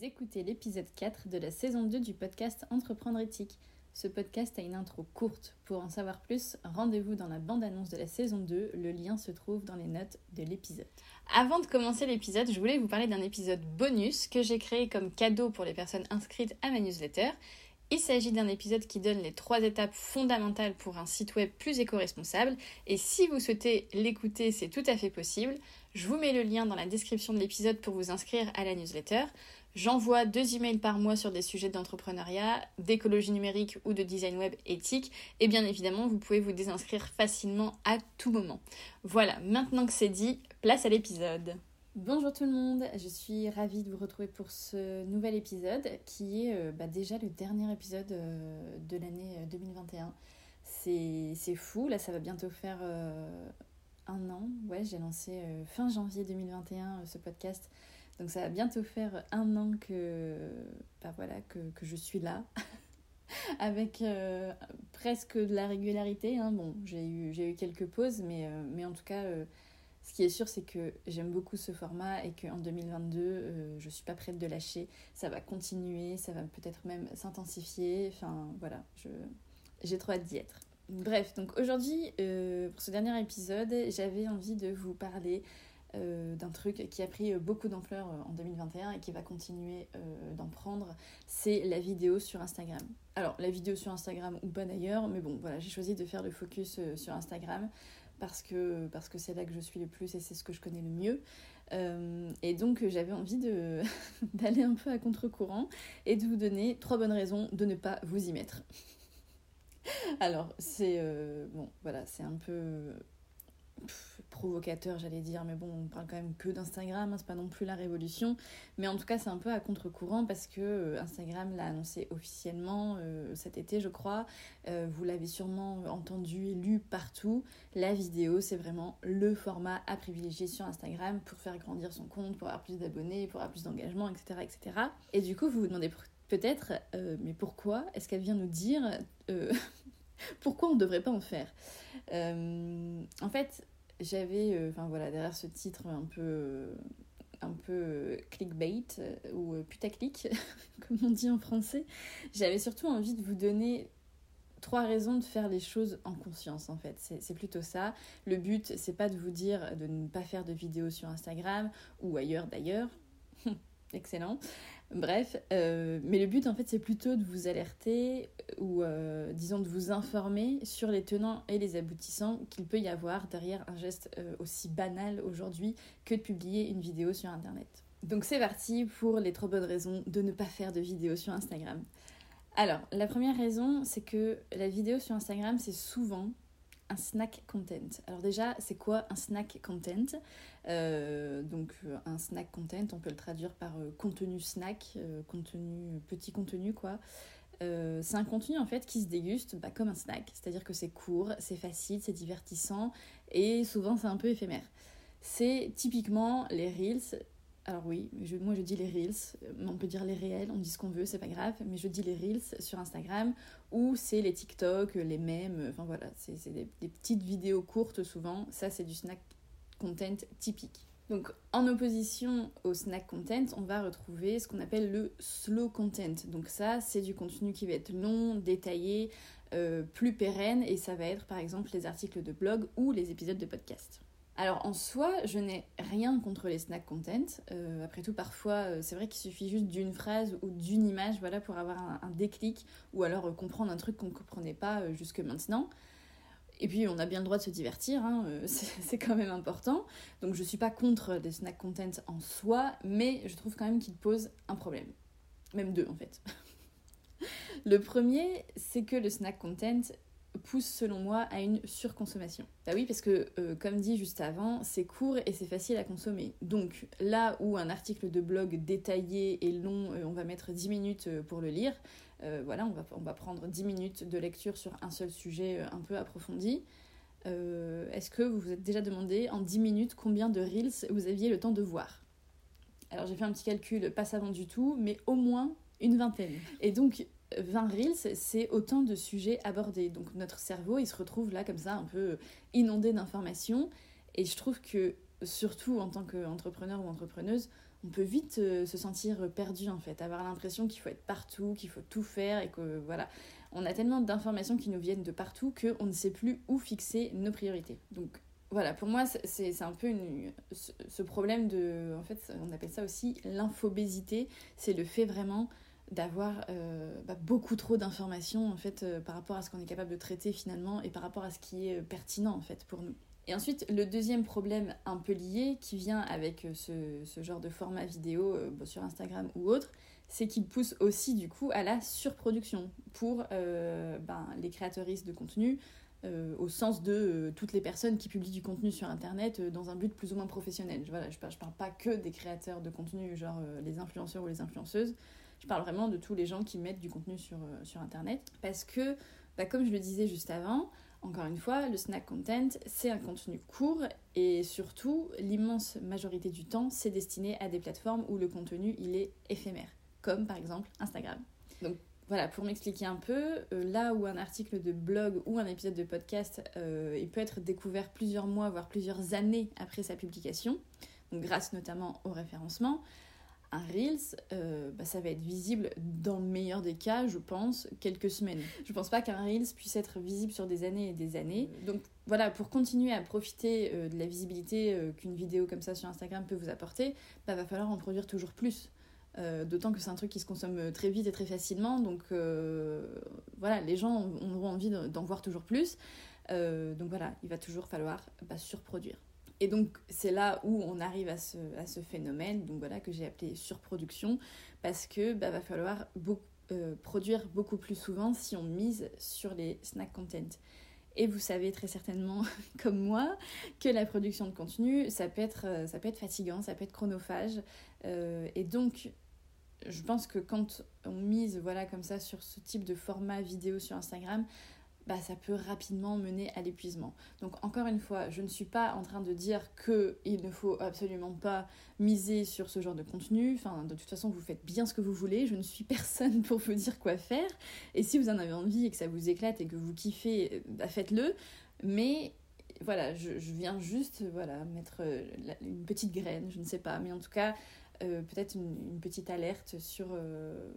Écoutez l'épisode 4 de la saison 2 du podcast Entreprendre éthique. Ce podcast a une intro courte. Pour en savoir plus, rendez-vous dans la bande-annonce de la saison 2. Le lien se trouve dans les notes de l'épisode. Avant de commencer l'épisode, je voulais vous parler d'un épisode bonus que j'ai créé comme cadeau pour les personnes inscrites à ma newsletter. Il s'agit d'un épisode qui donne les trois étapes fondamentales pour un site web plus éco-responsable. Et si vous souhaitez l'écouter, c'est tout à fait possible. Je vous mets le lien dans la description de l'épisode pour vous inscrire à la newsletter. J'envoie deux emails par mois sur des sujets d'entrepreneuriat, d'écologie numérique ou de design web éthique. Et bien évidemment, vous pouvez vous désinscrire facilement à tout moment. Voilà, maintenant que c'est dit, place à l'épisode. Bonjour tout le monde, je suis ravie de vous retrouver pour ce nouvel épisode qui est euh, bah, déjà le dernier épisode euh, de l'année 2021. Euh, c'est fou, là ça va bientôt faire un an. Ouais, j'ai lancé fin janvier 2021 ce podcast donc ça va bientôt faire un an que, bah voilà, que, que je suis là, avec euh, presque de la régularité. Hein. Bon, j'ai eu, eu quelques pauses, mais, euh, mais en tout cas, euh, ce qui est sûr, c'est que j'aime beaucoup ce format et qu'en 2022, je ne suis pas prête de lâcher. Ça va continuer, ça va peut-être même s'intensifier. Enfin, voilà, j'ai trop hâte d'y être. Bref, donc aujourd'hui, pour ce dernier épisode, j'avais envie de vous parler euh, d'un truc qui a pris beaucoup d'ampleur euh, en 2021 et qui va continuer euh, d'en prendre, c'est la vidéo sur Instagram. Alors, la vidéo sur Instagram ou pas d'ailleurs, mais bon, voilà, j'ai choisi de faire le focus sur Instagram parce que parce que c'est là que je suis le plus et c'est ce que je connais le mieux. et donc, j'avais envie d'aller un peu à contre-courant et de vous donner trois bonnes raisons de ne pas vous y mettre. Alors, c'est bon, voilà, c'est un peu provocateur, j'allais dire, mais bon, on parle quand même que d'Instagram, hein, c'est pas non plus la révolution. Mais en tout cas, c'est un peu à contre-courant parce que euh, Instagram l'a annoncé officiellement euh, cet été, je crois. Euh, vous l'avez sûrement entendu et lu partout. La vidéo, c'est vraiment le format à privilégier sur Instagram pour faire grandir son compte, pour avoir plus d'abonnés, pour avoir plus d'engagement, etc., etc. Et du coup, vous vous demandez peut-être, mais pourquoi est-ce qu'elle vient nous dire pourquoi on ne devrait pas en faire? En fait, j'avais, euh, enfin voilà, derrière ce titre un peu, euh, un peu euh, clickbait ou putaclic, comme on dit en français, j'avais surtout envie de vous donner trois raisons de faire les choses en conscience en fait. C'est plutôt ça. Le but, c'est pas de vous dire de ne pas faire de vidéos sur Instagram ou ailleurs d'ailleurs. Excellent. Bref, euh, mais le but en fait c'est plutôt de vous alerter ou euh, disons de vous informer sur les tenants et les aboutissants qu'il peut y avoir derrière un geste euh, aussi banal aujourd'hui que de publier une vidéo sur internet. Donc c'est parti pour les trois bonnes raisons de ne pas faire de vidéo sur Instagram. Alors, la première raison, c'est que la vidéo sur Instagram, c'est souvent un snack content. Alors déjà, c'est quoi un snack content euh, Donc euh, un snack content, on peut le traduire par euh, contenu snack, contenu petit contenu quoi. c'est un contenu en fait qui se déguste bah, comme un snack, c'est-à-dire que c'est court, c'est facile, c'est divertissant et souvent c'est un peu éphémère. C'est typiquement les reels, alors oui, moi je dis les reels, on peut dire les réels, on dit ce qu'on veut, c'est pas grave, mais je dis les reels sur Instagram ou c'est les TikTok, les mèmes, enfin voilà, c'est des, petites vidéos courtes souvent, ça c'est du snack content typique. Donc en opposition au snack content, on va retrouver ce qu'on appelle le slow content. Donc ça c'est du contenu qui va être long, détaillé, euh, plus pérenne et ça va être par exemple les articles de blog ou les épisodes de podcast. Alors en soi, je n'ai rien contre les snack content. Euh, après tout, parfois, euh, c'est vrai qu'il suffit juste d'une phrase ou d'une image voilà, pour avoir un, déclic ou alors euh, comprendre un truc qu'on ne comprenait pas jusque maintenant. Et puis, on a bien le droit de se divertir, hein, c'est quand même important. Donc, je ne suis pas contre les snack content en soi, mais je trouve quand même qu'ils posent un problème. Même deux, en fait. le premier, c'est que le snack content, pousse selon moi à une surconsommation. Bah oui, parce que euh, comme dit juste avant, c'est court et c'est facile à consommer. Donc là où un article de blog détaillé et long, euh, on va mettre 10 minutes euh, pour le lire, voilà, on va, on va prendre 10 minutes de lecture sur un seul sujet un peu approfondi. Est-ce que vous vous êtes déjà demandé en 10 minutes combien de reels vous aviez le temps de voir? Alors j'ai fait un petit calcul, pas savant du tout, mais au moins une vingtaine. Et donc 20 reels, c'est autant de sujets abordés. Donc notre cerveau, il se retrouve là comme ça, un peu inondé d'informations. Et je trouve que, surtout en tant qu'entrepreneur ou entrepreneuse, on peut vite se sentir perdu en fait, avoir l'impression qu'il faut être partout, qu'il faut tout faire et que voilà, on a tellement d'informations qui nous viennent de partout qu'on ne sait plus où fixer nos priorités. Donc voilà, pour moi, c'est un peu ce problème de. En fait, on appelle ça aussi l'infobésité. C'est le fait vraiment d'avoir euh, bah, beaucoup trop d'informations en fait euh, par rapport à ce qu'on est capable de traiter finalement et par rapport à ce qui est euh, pertinent en fait pour nous. Et ensuite, le deuxième problème un peu lié qui vient avec ce, ce genre de format vidéo sur Instagram ou autre, c'est qu'il pousse aussi du coup à la surproduction pour ben, les créatrices de contenu, au sens de toutes les personnes qui publient du contenu sur Internet dans un but plus ou moins professionnel. Voilà, je ne parle, pas que des créateurs de contenu, genre les influenceurs ou les influenceuses, je parle vraiment de tous les gens qui mettent du contenu sur, euh, sur Internet. Parce que, bah, comme je le disais juste avant, encore une fois, le snack content, c'est un contenu court et surtout, l'immense majorité du temps, c'est destiné à des plateformes où le contenu, il est éphémère, comme par exemple Instagram. Donc voilà, pour m'expliquer un peu, euh, là où un article de blog ou un épisode de podcast, euh, il peut être découvert plusieurs mois, voire plusieurs années après sa publication, grâce notamment au référencement, un Reels, euh, bah, ça va être visible dans le meilleur des cas, je pense, quelques semaines. Je pense pas qu'un Reels puisse être visible sur des années et des années. Donc voilà, pour continuer à profiter euh, de la visibilité euh, qu'une vidéo comme ça sur Instagram peut vous apporter, bah, va falloir en produire toujours plus. D'autant que c'est un truc qui se consomme très vite et très facilement. Donc voilà, les gens auront envie d'en voir toujours plus. donc voilà, il va toujours falloir bah, surproduire. Et donc c'est là où on arrive à ce, à ce phénomène donc voilà, que j'ai appelé surproduction, parce que bah, va falloir euh, produire beaucoup plus souvent si on mise sur les snack content. Et vous savez très certainement, comme moi, que la production de contenu, ça peut être, euh, ça peut être fatigant, ça peut être chronophage. Euh, et donc, je pense que quand on mise voilà, comme ça sur ce type de format vidéo sur Instagram, bah, ça peut rapidement mener à l'épuisement. Donc encore une fois, je ne suis pas en train de dire qu'il ne faut absolument pas miser sur ce genre de contenu. Enfin, de toute façon, vous faites bien ce que vous voulez. Je ne suis personne pour vous dire quoi faire. Et si vous en avez envie et que ça vous éclate et que vous kiffez, bah, faites-le. Mais voilà, je, viens juste voilà, mettre euh, une petite graine, je ne sais pas. Mais en tout cas, euh, peut-être une, petite alerte sur... Euh,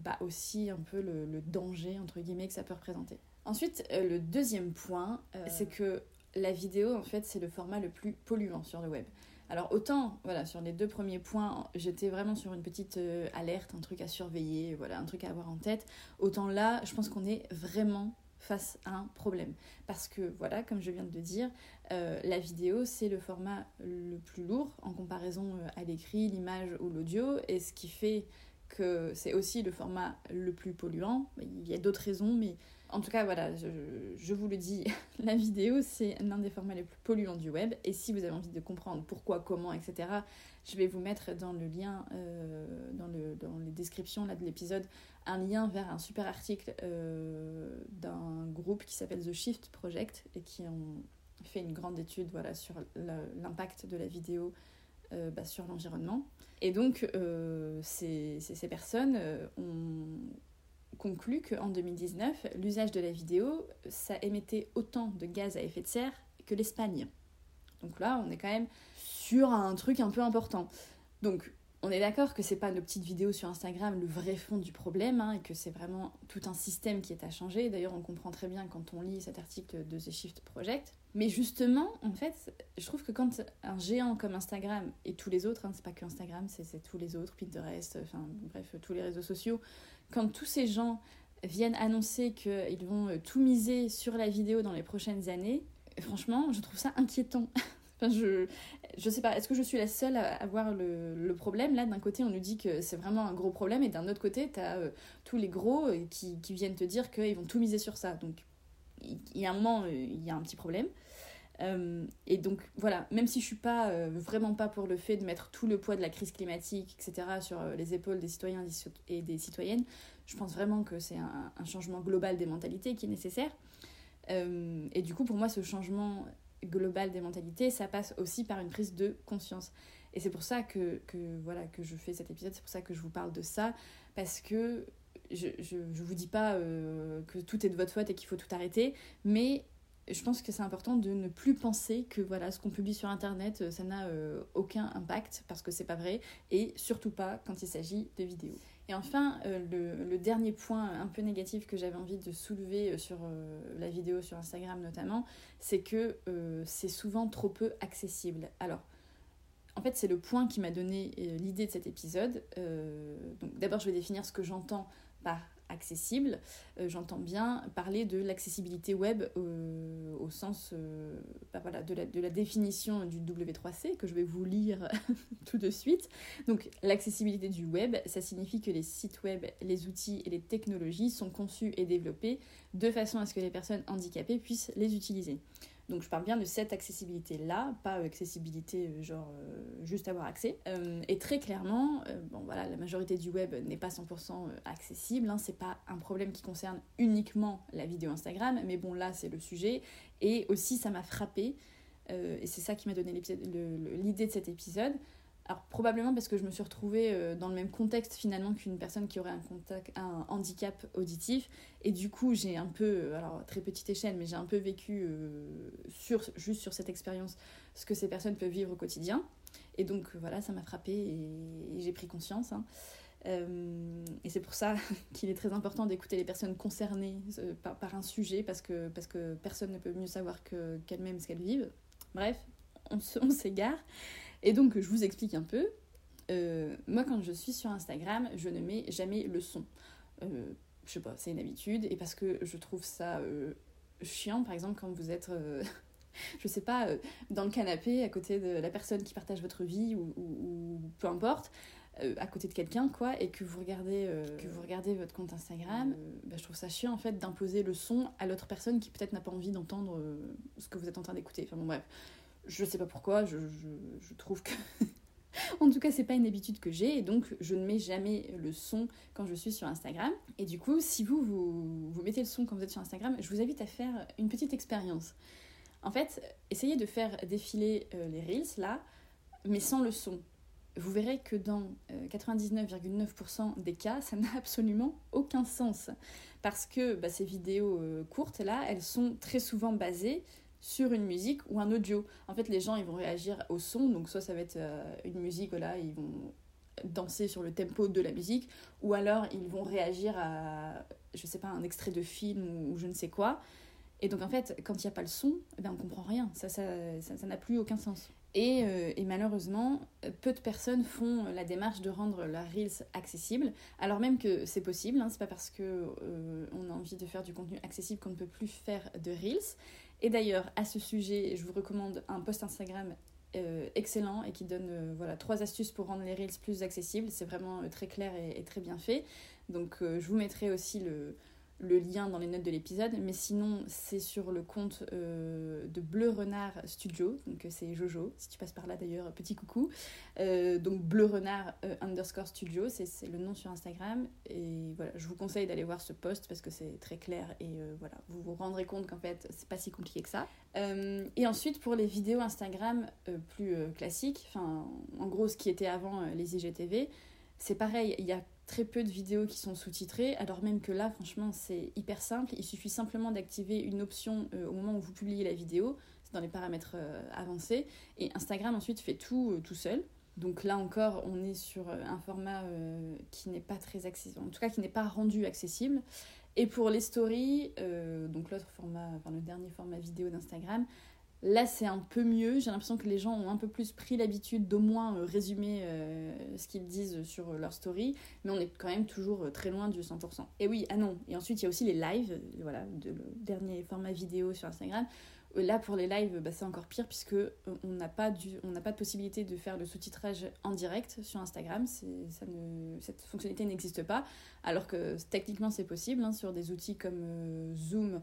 bah aussi un peu le, le danger entre guillemets que ça peut représenter. Ensuite, euh, le deuxième point, euh, c'est que la vidéo, en fait, c'est le format le plus polluant sur le web. Alors autant, voilà, sur les deux premiers points, j'étais vraiment sur une petite euh, alerte, un truc à surveiller, voilà, un truc à avoir en tête. Autant là, je pense qu'on est vraiment face à un problème. Parce que, voilà, comme je viens de le dire, la vidéo, c'est le format le plus lourd en comparaison à l'écrit, l'image ou l'audio, et ce qui fait que c'est aussi le format le plus polluant. Il y a d'autres raisons, mais en tout cas, voilà, je, vous le dis, la vidéo, c'est l'un des formats les plus polluants du web. Et si vous avez envie de comprendre pourquoi, comment, etc., je vais vous mettre dans le lien, euh, dans, le, dans les descriptions là, de l'épisode, un lien vers un super article euh, d'un groupe qui s'appelle The Shift Project et qui ont fait une grande étude voilà, sur l'impact de la vidéo euh, bah, sur l'environnement. Et donc, ces, ces, personnes ont conclut qu'en 2019, l'usage de la vidéo, ça émettait autant de gaz à effet de serre que l'Espagne. Donc là, on est quand même sur un truc un peu important. Donc, on est d'accord que c'est pas nos petites vidéos sur Instagram le vrai fond du problème hein, et que c'est vraiment tout un système qui est à changer. D'ailleurs, on comprend très bien quand on lit cet article de The Shift Project. Mais justement, en fait, je trouve que quand un géant comme Instagram et tous les autres, hein, c'est pas que Instagram, c'est tous les autres, Pinterest, enfin bref, tous les réseaux sociaux, quand tous ces gens viennent annoncer qu'ils vont tout miser sur la vidéo dans les prochaines années, franchement, je trouve ça inquiétant. je, je sais pas, est-ce que je suis la seule à avoir le, le problème? Là, d'un côté, on nous dit que c'est vraiment un gros problème, et d'un autre côté, tu as euh, tous les gros euh, qui, qui, viennent te dire qu'ils vont tout miser sur ça. Donc, il y a un moment, il y a un petit problème. Euh, et donc voilà, même si je suis pas euh, vraiment pas pour le fait de mettre tout le poids de la crise climatique, etc., sur euh, les épaules des citoyens et des citoyennes, je pense vraiment que c'est un, changement global des mentalités qui est nécessaire. et du coup, pour moi, ce changement global des mentalités, ça passe aussi par une prise de conscience. Et c'est pour ça que, que, voilà, que je fais cet épisode, c'est pour ça que je vous parle de ça, parce que je, je vous dis pas que tout est de votre faute et qu'il faut tout arrêter, mais je pense que c'est important de ne plus penser que voilà ce qu'on publie sur internet euh, ça n'a euh, aucun impact parce que c'est pas vrai et surtout pas quand il s'agit de vidéos. Et enfin le, le, dernier point un peu négatif que j'avais envie de soulever sur la vidéo sur Instagram notamment, c'est que c'est souvent trop peu accessible. Alors en fait, c'est le point qui m'a donné l'idée de cet épisode. donc, d'abord, je vais définir ce que j'entends par accessible, euh, j'entends bien parler de l'accessibilité web euh, au sens euh, bah de la définition du W3C que je vais vous lire tout de suite. Donc l'accessibilité du web, ça signifie que les sites web, les outils et les technologies sont conçus et développés de façon à ce que les personnes handicapées puissent les utiliser. Donc je parle bien de cette accessibilité-là, pas accessibilité euh, genre euh, juste avoir accès. Euh, et très clairement, bon voilà, la majorité du web n'est pas 100% accessible, hein, c'est pas un problème qui concerne uniquement la vidéo Instagram, mais bon là c'est le sujet. Et aussi ça m'a frappé, et c'est ça qui m'a donné l'idée de cet épisode, alors probablement parce que je me suis retrouvée euh, dans le même contexte finalement qu'une personne qui aurait un, contact, un handicap auditif et du coup j'ai un peu, euh, alors très petite échelle, mais j'ai un peu vécu euh, sur, juste sur cette expérience ce que ces personnes peuvent vivre au quotidien. Et donc voilà, ça m'a frappée et, j'ai pris conscience. Hein. et c'est pour ça qu'il est très important d'écouter les personnes concernées par, un sujet parce que, parce que personne ne peut mieux savoir qu'elles-mêmes ce qu'elles vivent. Bref, on s'égare. Et donc, je vous explique un peu. Euh, moi, quand je suis sur Instagram, je ne mets jamais le son. Euh, je sais pas, c'est une habitude. Et parce que je trouve ça euh, chiant, par exemple, quand vous êtes, je sais pas, dans le canapé, à côté de la personne qui partage votre vie ou, peu importe. à côté de quelqu'un quoi et que vous regardez que vous regardez votre compte Instagram bah, je trouve ça chiant en fait d'imposer le son à l'autre personne qui peut-être n'a pas envie d'entendre ce que vous êtes en train d'écouter enfin bon bref je sais pas pourquoi, je, trouve que. en tout cas, c'est pas une habitude que j'ai et donc je ne mets jamais le son quand je suis sur Instagram. Et du coup, si vous, vous, vous mettez le son quand vous êtes sur Instagram, je vous invite à faire une petite expérience. En fait, essayez de faire défiler euh, les Reels là, mais sans le son. Vous verrez que dans 99,9% euh, des cas, ça n'a absolument aucun sens. Parce que bah, ces vidéos euh, courtes là, elles sont très souvent basées sur une musique ou un audio. En fait, les gens, ils vont réagir au son, donc soit ça va être euh, une musique, voilà, ils vont danser sur le tempo de la musique, ou alors ils vont réagir à, je sais pas, un extrait de film ou, je ne sais quoi. Et donc en fait, quand il n'y a pas le son, eh ben, on comprend rien, ça n'a ça, ça, n'a plus aucun sens. Et, euh, et, malheureusement, peu de personnes font la démarche de rendre la Reels accessible, alors même que c'est possible, hein, c'est pas parce qu'on euh, on a envie de faire du contenu accessible qu'on ne peut plus faire de Reels. Et d'ailleurs, à ce sujet, je vous recommande un post Instagram euh, excellent et qui donne euh, trois astuces pour rendre les Reels plus accessibles. C'est vraiment euh, très clair et, très bien fait. Donc je vous mettrai aussi le, le lien dans les notes de l'épisode. Mais sinon, c'est sur le compte euh, de Bleu Renard Studio. Donc, euh, c'est Jojo, si tu passes par là d'ailleurs, petit coucou. Euh, donc, Bleu Renard underscore studio, c'est le nom sur Instagram. Et voilà, je vous conseille d'aller voir ce post parce que c'est très clair et voilà, vous vous rendrez compte qu'en fait, c'est pas si compliqué que ça. et ensuite, pour les vidéos Instagram plus classiques, enfin, en gros, ce qui était avant les IGTV, c'est pareil, il y a très peu de vidéos qui sont sous-titrées, alors même que là, franchement, c'est hyper simple. Il suffit simplement d'activer une option euh, au moment où vous publiez la vidéo, c'est dans les paramètres euh, avancés, et Instagram ensuite fait tout euh, tout seul. Donc là encore, on est sur un format qui n'est pas très accessible, en tout cas qui n'est pas rendu accessible. Et pour les stories, donc l'autre format, enfin le dernier format vidéo d'Instagram, Là, c'est un peu mieux. J'ai l'impression que les gens ont un peu plus pris l'habitude d'au moins euh, résumer euh, ce qu'ils disent sur leur story, mais on est quand même toujours euh, très loin du 100%. Et oui, ah non. Et ensuite, il y a aussi les lives, voilà, le dernier format vidéo sur Instagram. Là, pour les lives, bah, c'est encore pire puisque on n'a pas, de possibilité de faire le sous-titrage en direct sur Instagram. Cette fonctionnalité n'existe pas, alors que techniquement c'est possible hein, sur des outils comme Zoom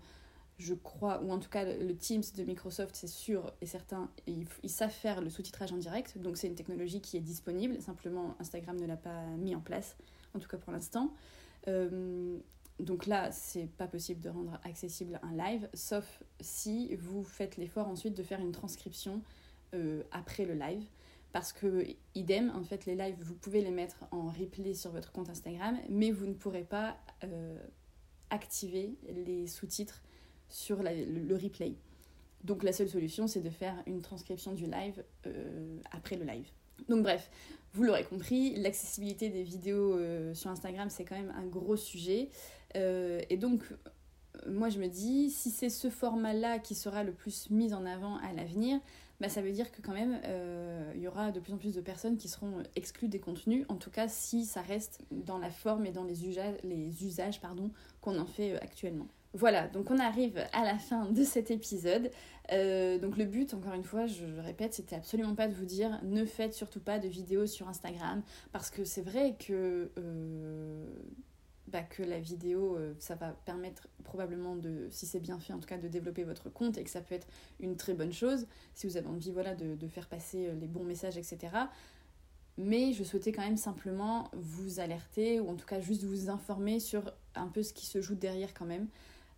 je crois, ou en tout cas le Teams de Microsoft, c'est sûr et certain, ils, savent faire le sous-titrage en direct, donc c'est une technologie qui est disponible, simplement Instagram ne l'a pas mis en place, en tout cas pour l'instant. Euh, donc là, c'est pas possible de rendre accessible un live, sauf si vous faites l'effort ensuite de faire une transcription euh, après le live. Parce que, idem, en fait, les lives, vous pouvez les mettre en replay sur votre compte Instagram, mais vous ne pourrez pas euh, activer les sous-titres sur le, replay. Donc la seule solution, c'est de faire une transcription du live après le live. Donc bref, vous l'aurez compris, l'accessibilité des vidéos sur Instagram, c'est quand même un gros sujet. et donc, moi je me dis, si c'est ce format-là qui sera le plus mis en avant à l'avenir, bah, ça veut dire que quand même, euh, il y aura de plus en plus de personnes qui seront exclues des contenus, en tout cas si ça reste dans la forme et dans les usages, les usages qu'on en fait euh, actuellement. Voilà, donc on arrive à la fin de cet épisode. Euh, donc le but, encore une fois, je le répète, c'était absolument pas de vous dire ne faites surtout pas de vidéos sur Instagram, parce que c'est vrai que bah, que la vidéo, euh, ça va permettre probablement de, si c'est bien fait en tout cas, de développer votre compte et que ça peut être une très bonne chose si vous avez envie voilà, de, faire passer euh, les bons messages, etc. Mais je souhaitais quand même simplement vous alerter ou en tout cas juste vous informer sur un peu ce qui se joue derrière quand même.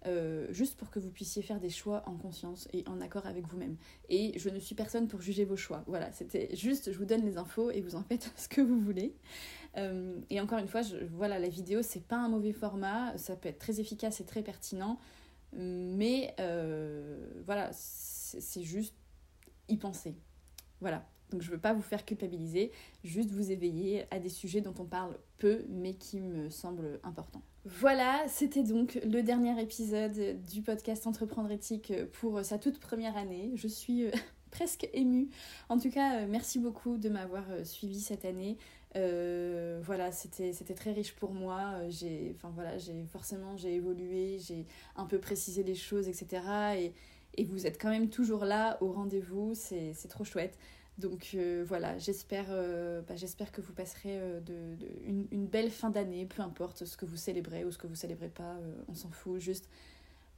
Euh, juste pour que vous puissiez faire des choix en conscience et en accord avec vous-même. Et je ne suis personne pour juger vos choix. Voilà, c'était juste, je vous donne les infos et vous en faites ce que vous voulez. Euh, et encore une fois, voilà, la vidéo, c'est pas un mauvais format, ça peut être très efficace et très pertinent, mais euh, voilà, c'est juste y penser. Voilà. Donc je veux pas vous faire culpabiliser, juste vous éveiller à des sujets dont on parle peu mais qui me semblent importants. Voilà, c'était donc le dernier épisode du podcast Entreprendre éthique pour sa toute première année. Je suis presque émue. En tout cas, merci beaucoup de m'avoir suivi cette année. Euh, voilà, c'était très riche pour moi. J'ai, forcément j'ai évolué, j'ai un peu précisé les choses, etc. Et, et vous êtes quand même toujours là au rendez-vous. C'est trop chouette. Donc euh, voilà, j'espère euh, bah, j'espère que vous passerez une, une, belle fin d'année, peu importe ce que vous célébrez ou ce que vous célébrez pas, on s'en fout. Juste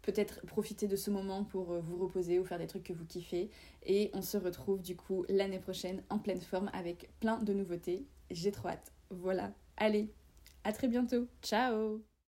peut-être profiter de ce moment pour vous reposer ou faire des trucs que vous kiffez. Et on se retrouve du coup l'année prochaine en pleine forme avec plein de nouveautés j'ai trop hâte. Voilà. Allez, à très bientôt. Ciao